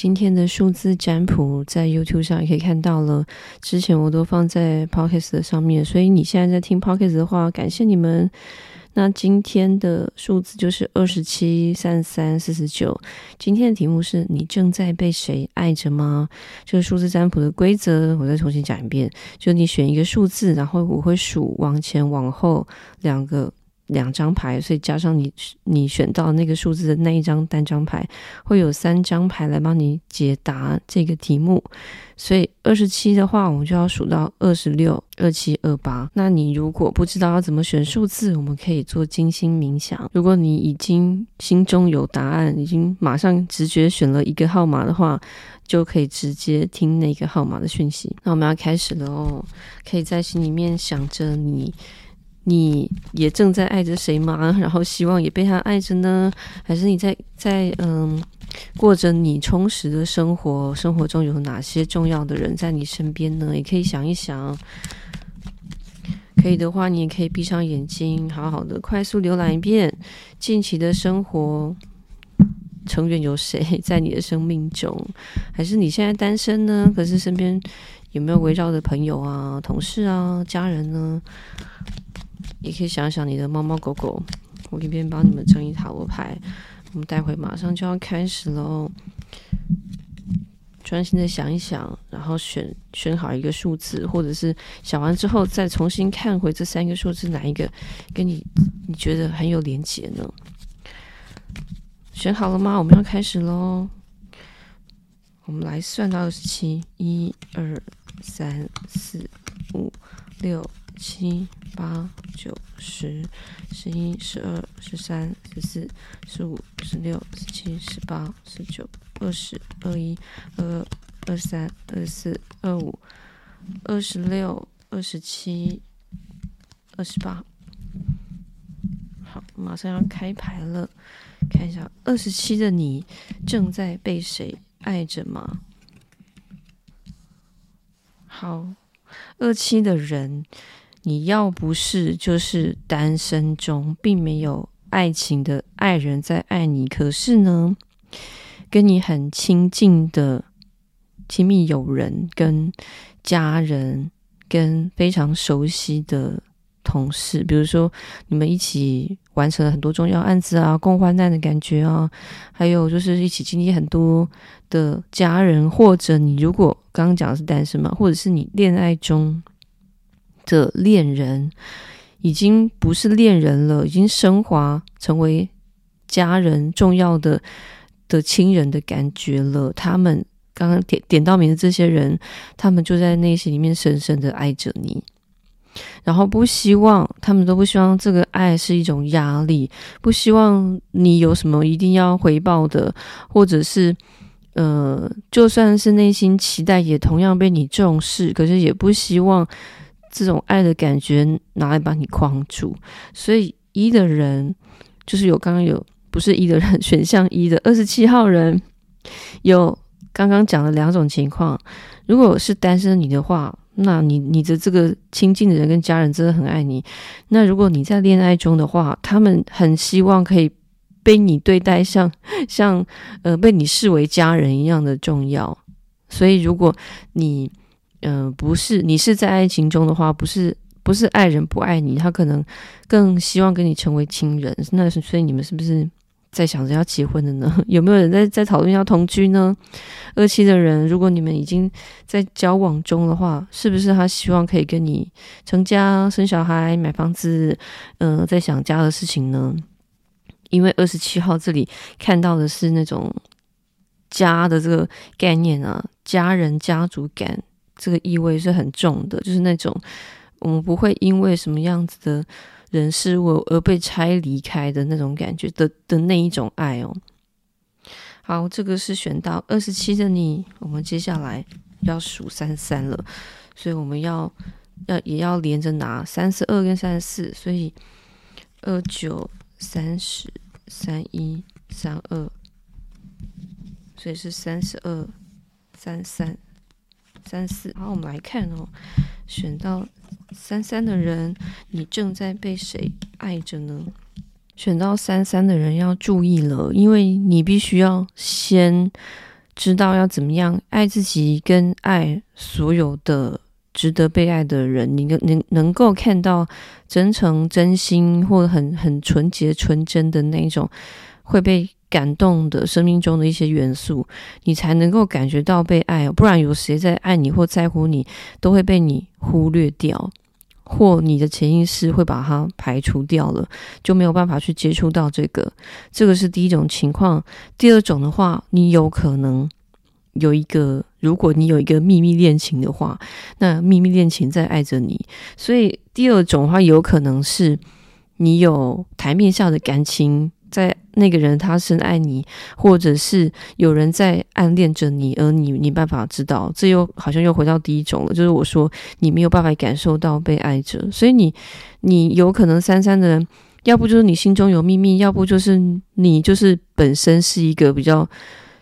今天的数字占卜在 YouTube 上也可以看到了，之前我都放在 Podcast 的上面，所以你现在在听 Podcast 的话，感谢你们。那今天的数字就是二十七、三十三、四十九。今天的题目是你正在被谁爱着吗？这个数字占卜的规则，我再重新讲一遍：就你选一个数字，然后我会数往前往后两个。两张牌，所以加上你你选到那个数字的那一张单张牌，会有三张牌来帮你解答这个题目。所以二十七的话，我们就要数到二十六、二七、二八。那你如果不知道要怎么选数字，我们可以做精心冥想。如果你已经心中有答案，已经马上直觉选了一个号码的话，就可以直接听那个号码的讯息。那我们要开始了哦，可以在心里面想着你。你也正在爱着谁吗？然后希望也被他爱着呢？还是你在在嗯过着你充实的生活？生活中有哪些重要的人在你身边呢？也可以想一想。可以的话，你也可以闭上眼睛，好好的快速浏览一遍近期的生活。成员有谁 在你的生命中？还是你现在单身呢？可是身边有没有围绕的朋友啊、同事啊、家人呢？也可以想想你的猫猫狗狗，我这边帮你们整理塔罗牌。我们待会马上就要开始喽，专心的想一想，然后选选好一个数字，或者是想完之后再重新看回这三个数字哪一个跟你你觉得很有连结呢？选好了吗？我们要开始喽。我们来算到二十七，一、二、三、四、五、六。七八九十十一十二十三十四十五十六十七十八十九二十二一二二二三二四二五二十六二十七二十八。好，马上要开牌了，看一下二十七的你正在被谁爱着吗？好，二七的人。你要不是就是单身中，并没有爱情的爱人在爱你，可是呢，跟你很亲近的亲密友人、跟家人、跟非常熟悉的同事，比如说你们一起完成了很多重要案子啊，共患难的感觉啊，还有就是一起经历很多的家人，或者你如果刚刚讲的是单身嘛，或者是你恋爱中。的恋人已经不是恋人了，已经升华成为家人重要的的亲人的感觉了。他们刚刚点点到名的这些人，他们就在内心里面深深的爱着你，然后不希望他们都不希望这个爱是一种压力，不希望你有什么一定要回报的，或者是呃，就算是内心期待也同样被你重视，可是也不希望。这种爱的感觉拿来把你框住，所以一的人就是有刚刚有不是一的人 选项一的二十七号人，有刚刚讲的两种情况。如果是单身你的话，那你你的这个亲近的人跟家人真的很爱你。那如果你在恋爱中的话，他们很希望可以被你对待像像呃被你视为家人一样的重要。所以如果你嗯、不是，你是在爱情中的话，不是不是爱人不爱你，他可能更希望跟你成为亲人。那所以你们是不是在想着要结婚的呢？有没有人在在讨论要同居呢？二七的人，如果你们已经在交往中的话，是不是他希望可以跟你成家、生小孩、买房子？嗯、在想家的事情呢？因为二十七号这里看到的是那种家的这个概念啊，家人、家族感。这个意味是很重的，就是那种我们不会因为什么样子的人事物而被拆离开的那种感觉的的那一种爱哦。好，这个是选到二十七的你，我们接下来要数三三了，所以我们要要也要连着拿三十二跟三十四，所以二九三十三一三二，所以是三十二三三。三四，好，我们来看哦，选到三三的人，你正在被谁爱着呢？选到三三的人要注意了，因为你必须要先知道要怎么样爱自己，跟爱所有的值得被爱的人。你能能能够看到真诚、真心，或很很纯洁、纯真的那种会被感动的生命中的一些元素，你才能够感觉到被爱。不然有谁在爱你或在乎你，都会被你忽略掉。或你的潜意识会把它排除掉了，就没有办法去接触到这个。这个是第一种情况。第二种的话，你有可能有一个，如果你有一个秘密恋情的话，那秘密恋情在爱着你。所以第二种的话，有可能是你有台面下的感情。在那个人他深爱你，或者是有人在暗恋着你，而你你办法知道，这又好像又回到第一种了，就是我说你没有办法感受到被爱着，所以你你有可能三三的人，要不就是你心中有秘密，要不就是你就是本身是一个比较，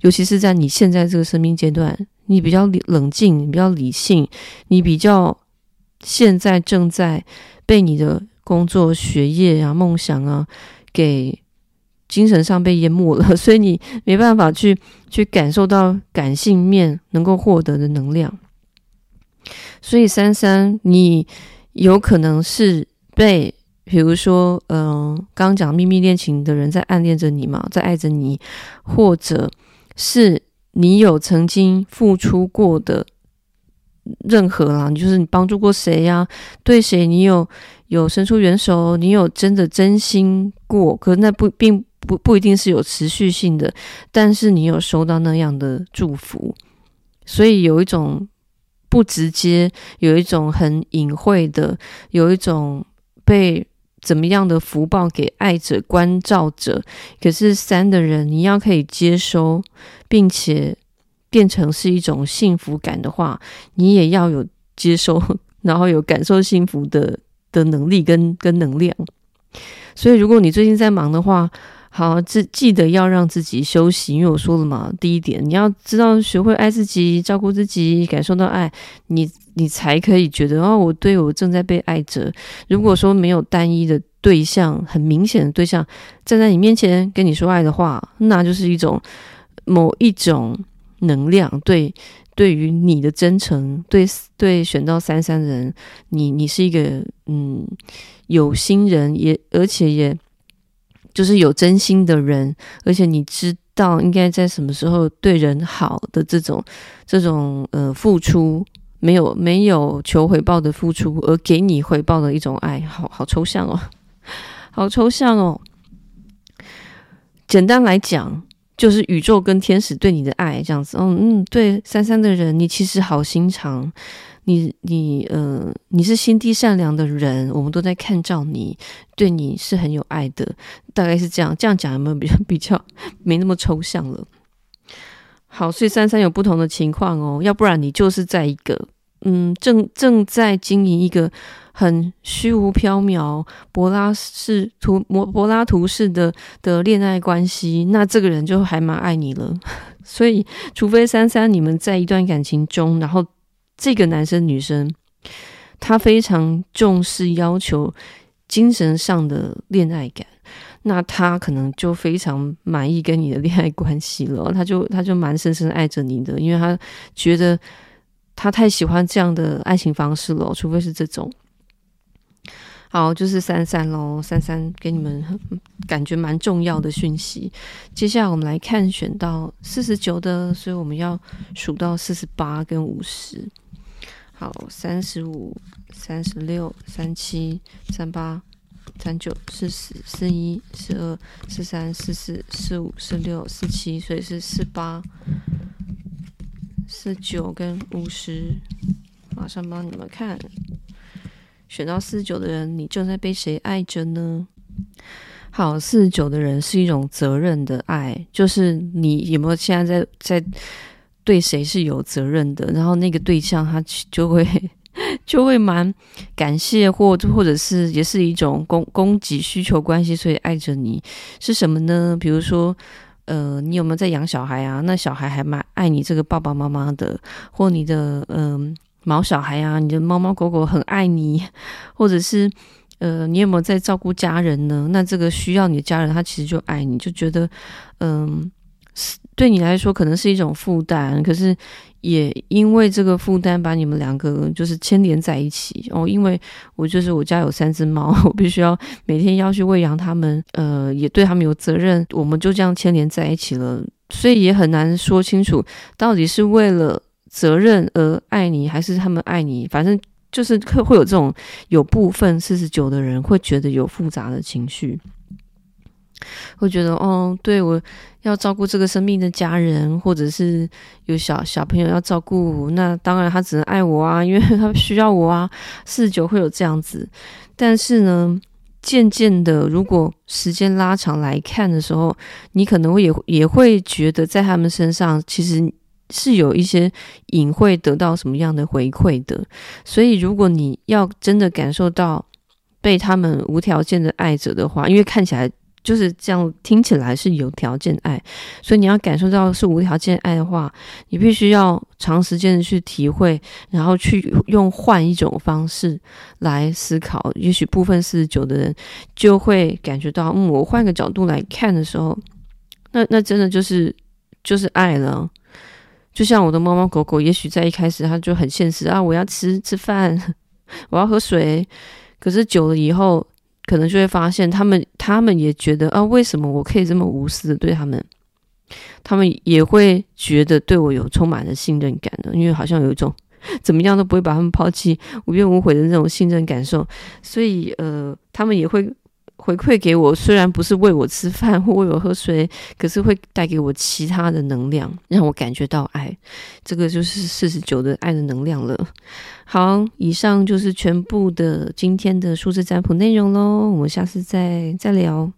尤其是在你现在这个生命阶段，你比较冷静，你比较理性，你比较现在正在被你的工作、学业啊、梦想啊给。精神上被淹没了，所以你没办法去去感受到感性面能够获得的能量。所以三三，你有可能是被，比如说，嗯、刚讲秘密恋情的人在暗恋着你嘛，在爱着你，或者是你有曾经付出过的任何啦，你就是你帮助过谁呀、对谁你有有伸出援手？你有真的真心过？可是那不并。不不一定是有持续性的，但是你有收到那样的祝福，所以有一种不直接，有一种很隐晦的，有一种被怎么样的福报给爱者关照者。可是三的人，你要可以接收，并且变成是一种幸福感的话，你也要有接收，然后有感受幸福的的能力跟跟能量。所以，如果你最近在忙的话，好，记记得要让自己休息，因为我说了嘛，第一点，你要知道学会爱自己，照顾自己，感受到爱，你你才可以觉得哦，我对我正在被爱着。如果说没有单一的对象，很明显的对象站在你面前跟你说爱的话，那就是一种某一种能量，对，对于你的真诚，对对选到三三的人，你你是一个嗯有心人，也而且也。就是有真心的人，而且你知道应该在什么时候对人好的这种这种呃付出，没有没有求回报的付出，而给你回报的一种爱，好好抽象哦，好抽象哦。简单来讲，就是宇宙跟天使对你的爱这样子。嗯嗯，对三三的人，你其实好心肠。你你呃，你是心地善良的人，我们都在看照你，对你是很有爱的，大概是这样。这样讲有没有比较比较没那么抽象了？好，所以三三有不同的情况哦，要不然你就是在一个嗯，正正在经营一个很虚无缥缈、柏拉式图、柏拉图式的的恋爱关系，那这个人就还蛮爱你了。所以，除非三三你们在一段感情中，然后。这个男生女生，他非常重视要求精神上的恋爱感，那他可能就非常满意跟你的恋爱关系了。他就他就蛮深深爱着你的，因为他觉得他太喜欢这样的爱情方式了。除非是这种，好，就是三三喽，三三给你们感觉蛮重要的讯息。接下来我们来看选到四十九的，所以我们要数到四十八跟五十。好，三十五、三十六、三七、三八、三九、四十、四一、四二、四三、四四、四五、四六、四七，所以是四八、四九跟五十。马上帮你们看，选到四九的人，你正在被谁爱着呢？好，四九的人是一种责任的爱，就是你有没有现在在在。对谁是有责任的，然后那个对象他就会 就会蛮感谢，或或者是也是一种供供给需求关系，所以爱着你是什么呢？比如说，呃，你有没有在养小孩啊？那小孩还蛮爱你这个爸爸妈妈的，或你的嗯、呃、毛小孩啊，你的猫猫狗狗很爱你，或者是呃，你有没有在照顾家人呢？那这个需要你的家人，他其实就爱你，就觉得嗯。对你来说可能是一种负担，可是也因为这个负担把你们两个就是牵连在一起哦。因为我就是我家有三只猫，我必须要每天要去喂养它们，呃，也对它们有责任，我们就这样牵连在一起了，所以也很难说清楚到底是为了责任而爱你，还是他们爱你。反正就是会会有这种有部分四十九的人会觉得有复杂的情绪。会觉得哦，对，我要照顾这个生命的家人，或者是有小小朋友要照顾，那当然他只能爱我啊，因为 他需要我啊。四十九会有这样子，但是呢，渐渐的，如果时间拉长来看的时候，你可能会也也会觉得在他们身上其实是有一些隐晦得到什么样的回馈的。所以，如果你要真的感受到被他们无条件的爱着的话，因为看起来。就是这样，听起来是有条件爱，所以你要感受到是无条件爱的话，你必须要长时间的去体会，然后去用换一种方式来思考。也许部分四十九的人就会感觉到，嗯，我换个角度来看的时候，那那真的就是就是爱了。就像我的猫猫狗狗，也许在一开始它就很现实啊，我要吃吃饭，我要喝水，可是久了以后。可能就会发现，他们他们也觉得啊，为什么我可以这么无私的对他们？他们也会觉得对我有充满了信任感的，因为好像有一种怎么样都不会把他们抛弃、无怨无悔的那种信任感受，所以呃，他们也会。回馈给我，虽然不是喂我吃饭或喂我喝水，可是会带给我其他的能量，让我感觉到爱。这个就是四十九的爱的能量了。好，以上就是全部的今天的数字占卜内容喽，我们下次再再聊。